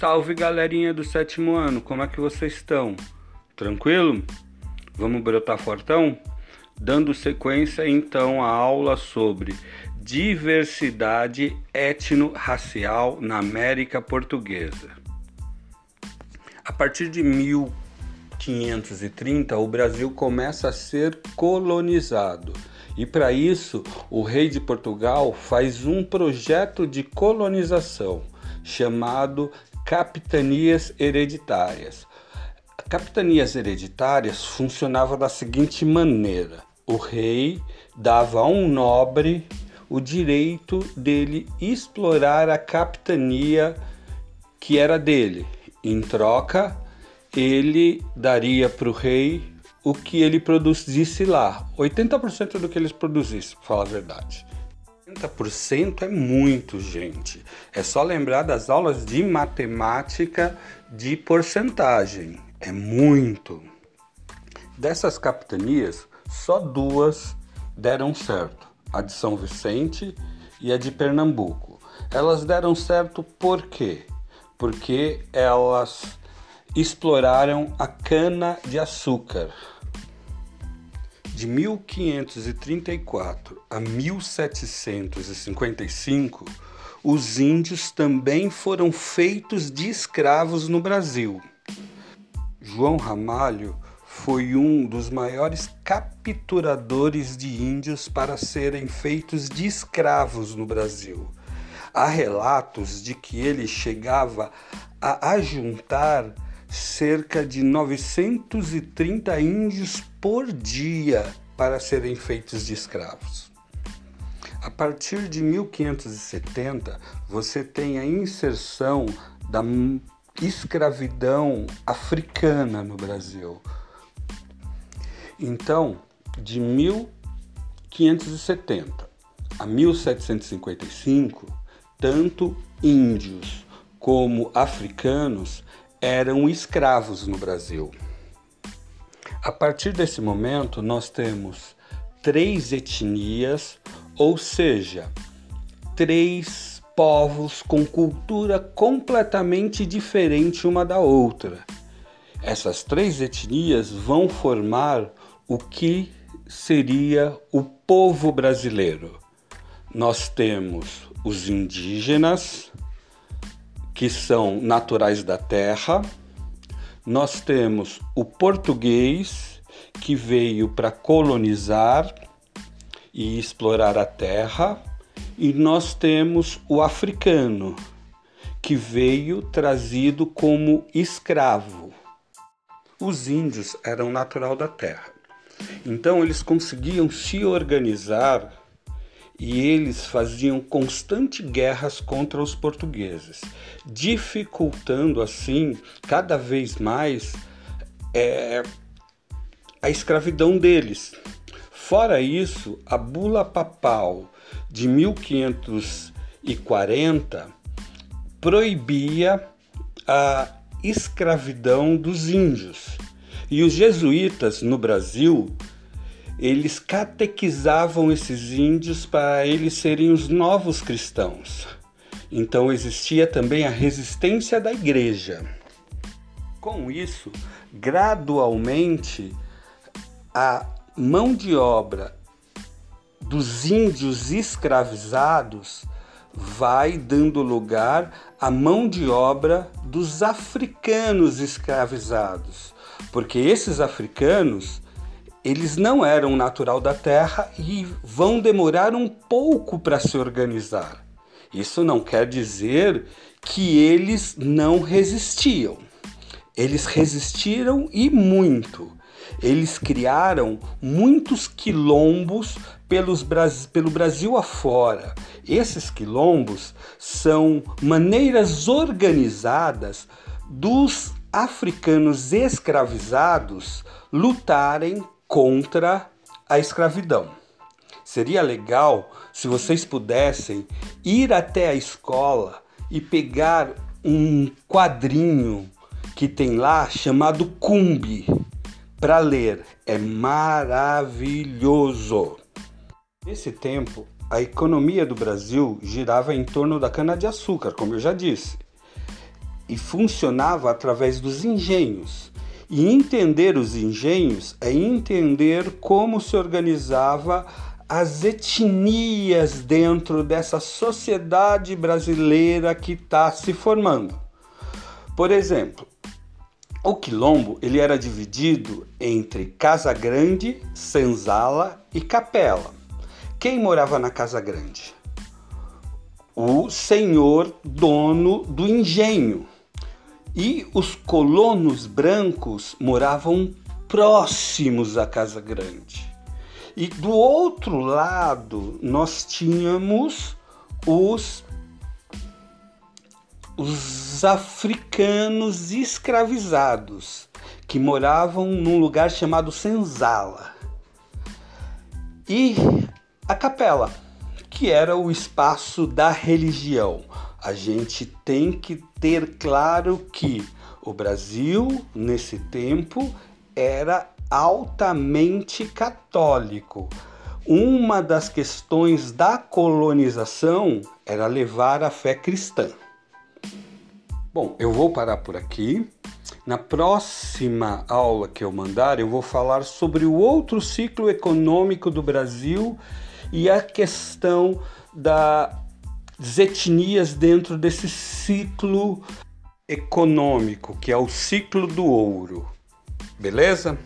Salve galerinha do sétimo ano, como é que vocês estão? Tranquilo? Vamos brotar fortão? Dando sequência então à aula sobre diversidade etno-racial na América Portuguesa. A partir de 1530, o Brasil começa a ser colonizado. E para isso, o rei de Portugal faz um projeto de colonização chamado capitanias hereditárias. Capitanias hereditárias funcionava da seguinte maneira: o rei dava a um nobre o direito dele explorar a capitania que era dele. Em troca, ele daria para o rei o que ele produzisse lá, 80% do que eles produzissem, para falar a verdade. 80% é muito, gente. É só lembrar das aulas de matemática de porcentagem. É muito. Dessas capitanias, só duas deram certo: a de São Vicente e a de Pernambuco. Elas deram certo por quê? Porque elas exploraram a cana de açúcar. De 1534 a 1755, os índios também foram feitos de escravos no Brasil. João Ramalho foi um dos maiores capturadores de índios para serem feitos de escravos no Brasil. Há relatos de que ele chegava a ajuntar cerca de 930 índios por dia para serem feitos de escravos. A partir de 1570, você tem a inserção da escravidão africana no Brasil. Então, de 1570 a 1755, tanto índios como africanos eram escravos no Brasil. A partir desse momento, nós temos três etnias, ou seja, três povos com cultura completamente diferente uma da outra. Essas três etnias vão formar o que seria o povo brasileiro. Nós temos os indígenas, que são naturais da terra. Nós temos o português, que veio para colonizar e explorar a terra, e nós temos o africano, que veio trazido como escravo. Os índios eram natural da terra. Então eles conseguiam se organizar e eles faziam constantes guerras contra os portugueses, dificultando assim cada vez mais é, a escravidão deles. Fora isso, a bula papal de 1540 proibia a escravidão dos índios. E os jesuítas no Brasil eles catequizavam esses índios para eles serem os novos cristãos. Então existia também a resistência da igreja. Com isso, gradualmente, a mão de obra dos índios escravizados vai dando lugar à mão de obra dos africanos escravizados, porque esses africanos eles não eram natural da Terra e vão demorar um pouco para se organizar. Isso não quer dizer que eles não resistiam. Eles resistiram e muito. Eles criaram muitos quilombos pelos, pelo Brasil afora. Esses quilombos são maneiras organizadas dos africanos escravizados lutarem contra a escravidão. Seria legal se vocês pudessem ir até a escola e pegar um quadrinho que tem lá chamado Cumbi para ler. É maravilhoso. Nesse tempo, a economia do Brasil girava em torno da cana-de-açúcar, como eu já disse. e funcionava através dos engenhos. E entender os engenhos é entender como se organizava as etnias dentro dessa sociedade brasileira que está se formando. Por exemplo, o quilombo ele era dividido entre Casa Grande, Senzala e Capela. Quem morava na Casa Grande? O senhor dono do engenho. E os colonos brancos moravam próximos à Casa Grande. E do outro lado, nós tínhamos os, os africanos escravizados, que moravam num lugar chamado Senzala. E a capela, que era o espaço da religião. A gente tem que ter claro que o Brasil, nesse tempo, era altamente católico. Uma das questões da colonização era levar a fé cristã. Bom, eu vou parar por aqui. Na próxima aula que eu mandar, eu vou falar sobre o outro ciclo econômico do Brasil e a questão das etnias dentro desse ciclo econômico, que é o ciclo do ouro. Beleza?